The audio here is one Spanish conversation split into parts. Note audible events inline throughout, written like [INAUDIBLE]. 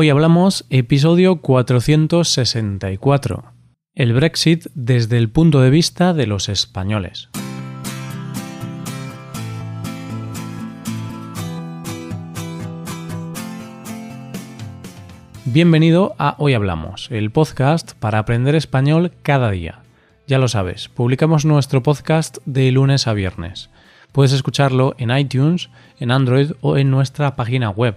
Hoy hablamos episodio 464, el Brexit desde el punto de vista de los españoles. Bienvenido a Hoy Hablamos, el podcast para aprender español cada día. Ya lo sabes, publicamos nuestro podcast de lunes a viernes. Puedes escucharlo en iTunes, en Android o en nuestra página web.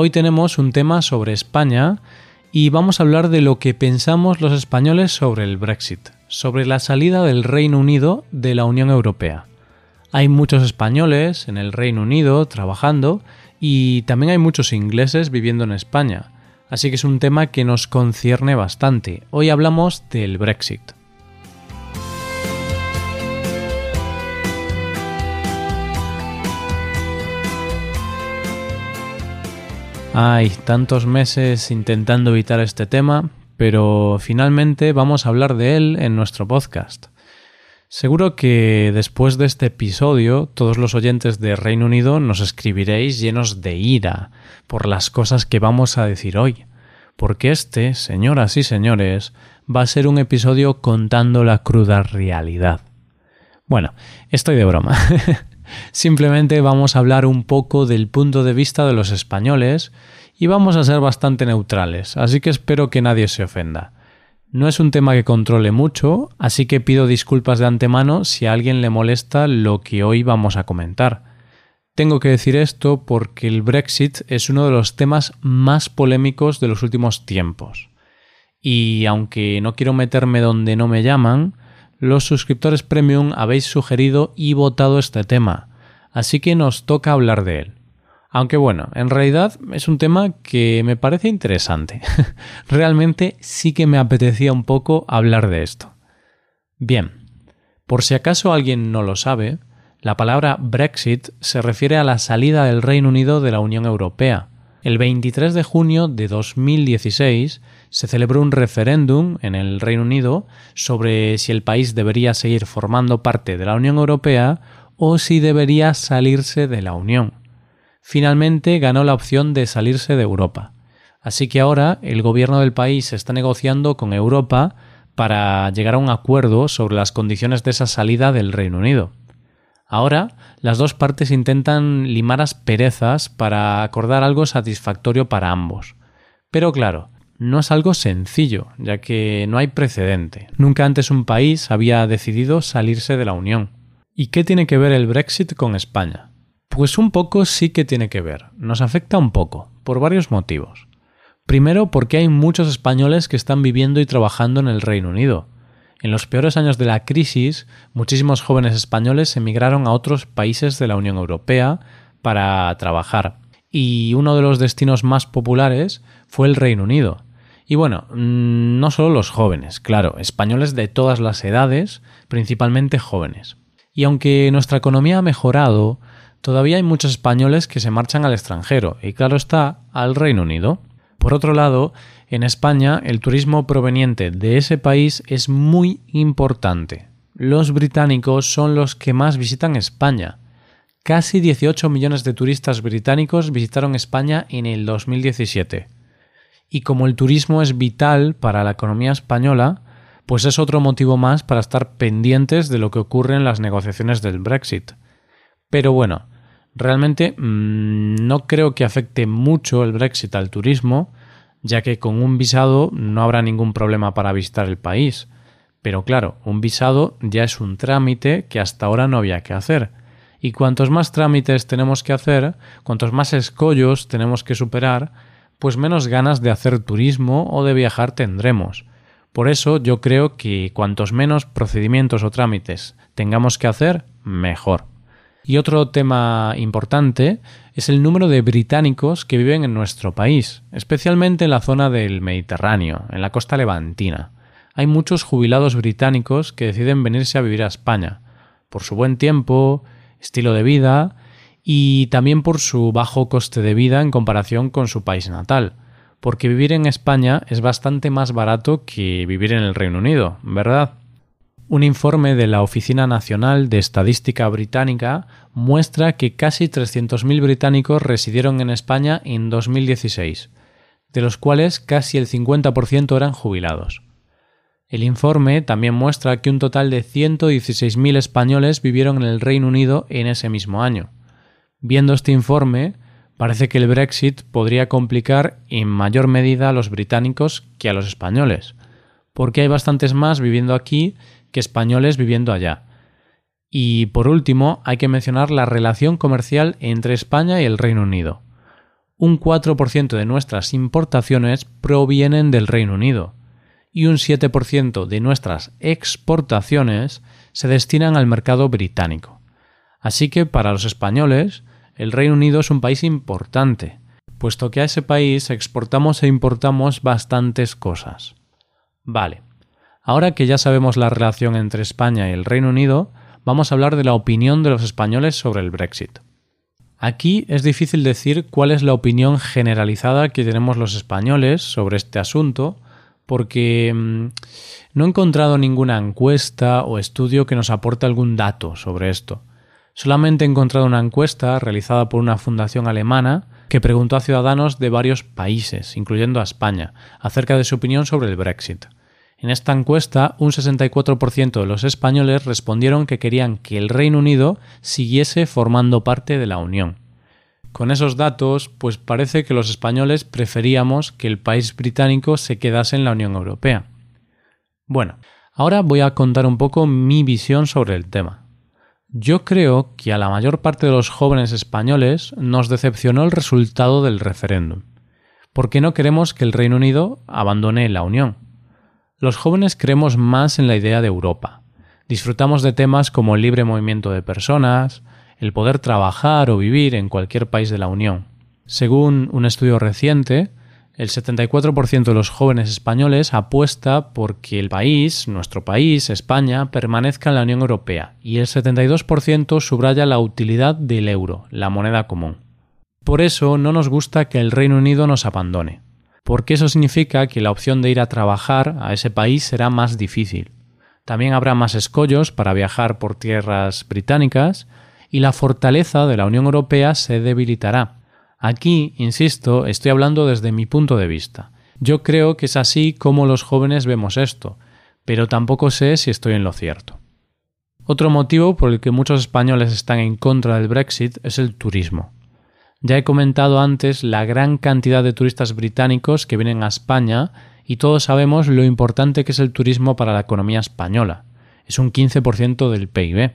Hoy tenemos un tema sobre España y vamos a hablar de lo que pensamos los españoles sobre el Brexit, sobre la salida del Reino Unido de la Unión Europea. Hay muchos españoles en el Reino Unido trabajando y también hay muchos ingleses viviendo en España, así que es un tema que nos concierne bastante. Hoy hablamos del Brexit. Hay tantos meses intentando evitar este tema, pero finalmente vamos a hablar de él en nuestro podcast. Seguro que después de este episodio todos los oyentes de Reino Unido nos escribiréis llenos de ira por las cosas que vamos a decir hoy, porque este, señoras y señores, va a ser un episodio contando la cruda realidad. Bueno, estoy de broma. [LAUGHS] Simplemente vamos a hablar un poco del punto de vista de los españoles y vamos a ser bastante neutrales, así que espero que nadie se ofenda. No es un tema que controle mucho, así que pido disculpas de antemano si a alguien le molesta lo que hoy vamos a comentar. Tengo que decir esto porque el Brexit es uno de los temas más polémicos de los últimos tiempos. Y aunque no quiero meterme donde no me llaman, los suscriptores premium habéis sugerido y votado este tema, así que nos toca hablar de él. Aunque bueno, en realidad es un tema que me parece interesante. [LAUGHS] Realmente sí que me apetecía un poco hablar de esto. Bien, por si acaso alguien no lo sabe, la palabra Brexit se refiere a la salida del Reino Unido de la Unión Europea. El 23 de junio de 2016 se celebró un referéndum en el Reino Unido sobre si el país debería seguir formando parte de la Unión Europea o si debería salirse de la Unión. Finalmente ganó la opción de salirse de Europa. Así que ahora el gobierno del país está negociando con Europa para llegar a un acuerdo sobre las condiciones de esa salida del Reino Unido. Ahora, las dos partes intentan limar asperezas para acordar algo satisfactorio para ambos. Pero claro, no es algo sencillo, ya que no hay precedente. Nunca antes un país había decidido salirse de la Unión. ¿Y qué tiene que ver el Brexit con España? Pues un poco sí que tiene que ver. Nos afecta un poco, por varios motivos. Primero porque hay muchos españoles que están viviendo y trabajando en el Reino Unido. En los peores años de la crisis, muchísimos jóvenes españoles emigraron a otros países de la Unión Europea para trabajar. Y uno de los destinos más populares fue el Reino Unido, y bueno, mm, no solo los jóvenes, claro, españoles de todas las edades, principalmente jóvenes. Y aunque nuestra economía ha mejorado, todavía hay muchos españoles que se marchan al extranjero, y claro está, al Reino Unido. Por otro lado, en España el turismo proveniente de ese país es muy importante. Los británicos son los que más visitan España. Casi 18 millones de turistas británicos visitaron España en el 2017 y como el turismo es vital para la economía española, pues es otro motivo más para estar pendientes de lo que ocurre en las negociaciones del Brexit. Pero bueno, realmente mmm, no creo que afecte mucho el Brexit al turismo, ya que con un visado no habrá ningún problema para visitar el país. Pero claro, un visado ya es un trámite que hasta ahora no había que hacer. Y cuantos más trámites tenemos que hacer, cuantos más escollos tenemos que superar, pues menos ganas de hacer turismo o de viajar tendremos. Por eso yo creo que cuantos menos procedimientos o trámites tengamos que hacer, mejor. Y otro tema importante es el número de británicos que viven en nuestro país, especialmente en la zona del Mediterráneo, en la costa levantina. Hay muchos jubilados británicos que deciden venirse a vivir a España, por su buen tiempo, estilo de vida y también por su bajo coste de vida en comparación con su país natal, porque vivir en España es bastante más barato que vivir en el Reino Unido, ¿verdad? Un informe de la Oficina Nacional de Estadística Británica muestra que casi 300.000 británicos residieron en España en 2016, de los cuales casi el 50% eran jubilados. El informe también muestra que un total de 116.000 españoles vivieron en el Reino Unido en ese mismo año. Viendo este informe, parece que el Brexit podría complicar en mayor medida a los británicos que a los españoles, porque hay bastantes más viviendo aquí que españoles viviendo allá. Y por último, hay que mencionar la relación comercial entre España y el Reino Unido. Un 4% de nuestras importaciones provienen del Reino Unido y un 7% de nuestras exportaciones se destinan al mercado británico. Así que para los españoles, el Reino Unido es un país importante, puesto que a ese país exportamos e importamos bastantes cosas. Vale, Ahora que ya sabemos la relación entre España y el Reino Unido, vamos a hablar de la opinión de los españoles sobre el Brexit. Aquí es difícil decir cuál es la opinión generalizada que tenemos los españoles sobre este asunto, porque mm, no he encontrado ninguna encuesta o estudio que nos aporte algún dato sobre esto. Solamente he encontrado una encuesta realizada por una fundación alemana que preguntó a ciudadanos de varios países, incluyendo a España, acerca de su opinión sobre el Brexit. En esta encuesta, un 64% de los españoles respondieron que querían que el Reino Unido siguiese formando parte de la Unión. Con esos datos, pues parece que los españoles preferíamos que el país británico se quedase en la Unión Europea. Bueno, ahora voy a contar un poco mi visión sobre el tema. Yo creo que a la mayor parte de los jóvenes españoles nos decepcionó el resultado del referéndum, porque no queremos que el Reino Unido abandone la Unión. Los jóvenes creemos más en la idea de Europa. Disfrutamos de temas como el libre movimiento de personas, el poder trabajar o vivir en cualquier país de la Unión. Según un estudio reciente, el 74% de los jóvenes españoles apuesta por que el país, nuestro país, España, permanezca en la Unión Europea y el 72% subraya la utilidad del euro, la moneda común. Por eso no nos gusta que el Reino Unido nos abandone porque eso significa que la opción de ir a trabajar a ese país será más difícil. También habrá más escollos para viajar por tierras británicas y la fortaleza de la Unión Europea se debilitará. Aquí, insisto, estoy hablando desde mi punto de vista. Yo creo que es así como los jóvenes vemos esto, pero tampoco sé si estoy en lo cierto. Otro motivo por el que muchos españoles están en contra del Brexit es el turismo. Ya he comentado antes la gran cantidad de turistas británicos que vienen a España y todos sabemos lo importante que es el turismo para la economía española. Es un 15% del PIB.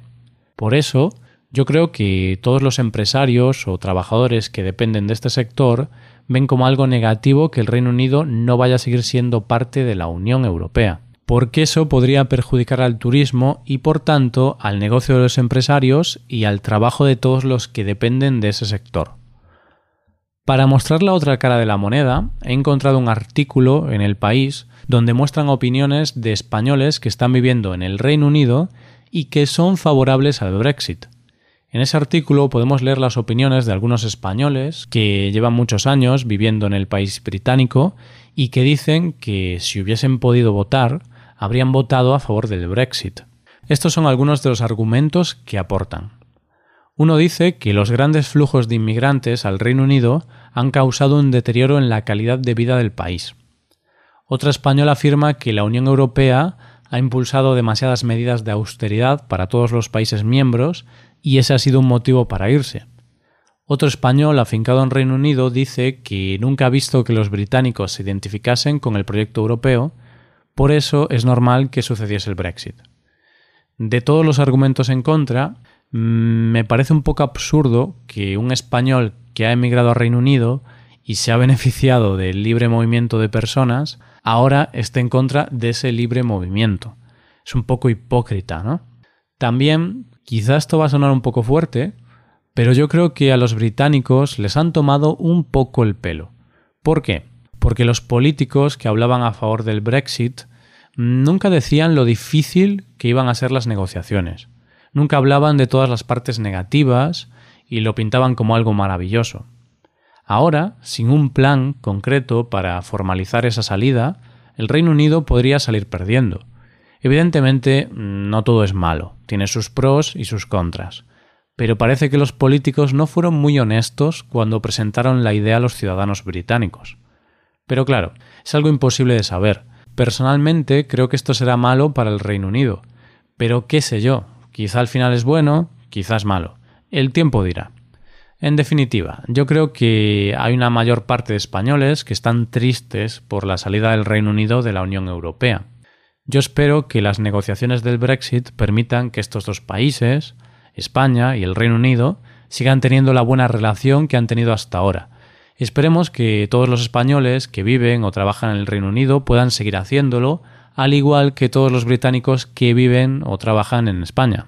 Por eso, yo creo que todos los empresarios o trabajadores que dependen de este sector ven como algo negativo que el Reino Unido no vaya a seguir siendo parte de la Unión Europea, porque eso podría perjudicar al turismo y por tanto al negocio de los empresarios y al trabajo de todos los que dependen de ese sector. Para mostrar la otra cara de la moneda, he encontrado un artículo en El País donde muestran opiniones de españoles que están viviendo en el Reino Unido y que son favorables al Brexit. En ese artículo podemos leer las opiniones de algunos españoles que llevan muchos años viviendo en el país británico y que dicen que si hubiesen podido votar, habrían votado a favor del Brexit. Estos son algunos de los argumentos que aportan. Uno dice que los grandes flujos de inmigrantes al Reino Unido han causado un deterioro en la calidad de vida del país. Otro español afirma que la Unión Europea ha impulsado demasiadas medidas de austeridad para todos los países miembros y ese ha sido un motivo para irse. Otro español afincado en Reino Unido dice que nunca ha visto que los británicos se identificasen con el proyecto europeo, por eso es normal que sucediese el Brexit. De todos los argumentos en contra, Mm, me parece un poco absurdo que un español que ha emigrado a Reino Unido y se ha beneficiado del libre movimiento de personas, ahora esté en contra de ese libre movimiento. Es un poco hipócrita, ¿no? También, quizá esto va a sonar un poco fuerte, Pero yo creo que a los británicos les han tomado un poco el pelo. ¿Por qué? Porque los políticos que hablaban a favor del Brexit nunca decían lo difícil que iban a ser las negociaciones. Nunca hablaban de todas las partes negativas y lo pintaban como algo maravilloso. Ahora, sin un plan concreto para formalizar esa salida, el Reino Unido podría salir perdiendo. Evidentemente, no todo es malo, tiene sus pros y sus contras, pero parece que los políticos no fueron muy honestos cuando presentaron la idea a los ciudadanos británicos. Pero claro, es algo imposible de saber. Personalmente creo que esto será malo para el Reino Unido, pero qué sé yo, quizá al final es bueno, quizás malo. El tiempo dirá. En definitiva, yo creo que hay una mayor parte de españoles que están tristes por la salida del Reino Unido de la Unión Europea. Yo espero que las negociaciones del Brexit permitan que estos dos países, España y el Reino Unido, sigan teniendo la buena relación que han tenido hasta ahora. Esperemos que todos los españoles que viven o trabajan en el Reino Unido puedan seguir haciéndolo, al igual que todos los británicos que viven o trabajan en España.